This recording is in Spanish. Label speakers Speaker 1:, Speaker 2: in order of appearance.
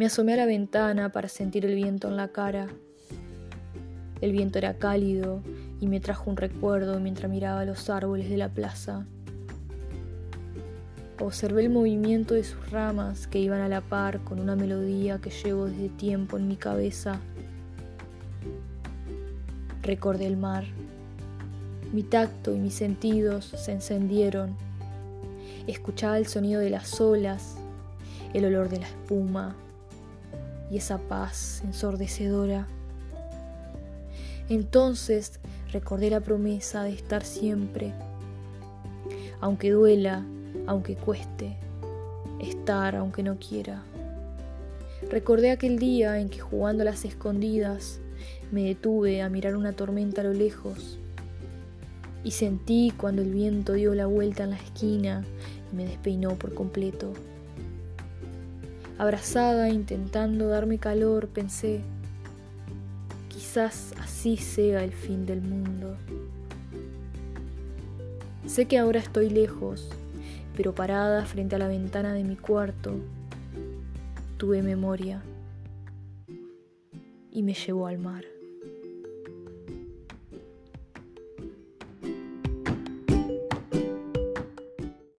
Speaker 1: Me asomé a la ventana para sentir el viento en la cara. El viento era cálido y me trajo un recuerdo mientras miraba los árboles de la plaza. Observé el movimiento de sus ramas que iban a la par con una melodía que llevo desde tiempo en mi cabeza. Recordé el mar. Mi tacto y mis sentidos se encendieron. Escuchaba el sonido de las olas, el olor de la espuma y esa paz ensordecedora. Entonces recordé la promesa de estar siempre, aunque duela, aunque cueste, estar aunque no quiera. Recordé aquel día en que jugando a las escondidas me detuve a mirar una tormenta a lo lejos y sentí cuando el viento dio la vuelta en la esquina y me despeinó por completo. Abrazada, intentando darme calor, pensé, quizás así sea el fin del mundo. Sé que ahora estoy lejos, pero parada frente a la ventana de mi cuarto, tuve memoria y me llevó al mar.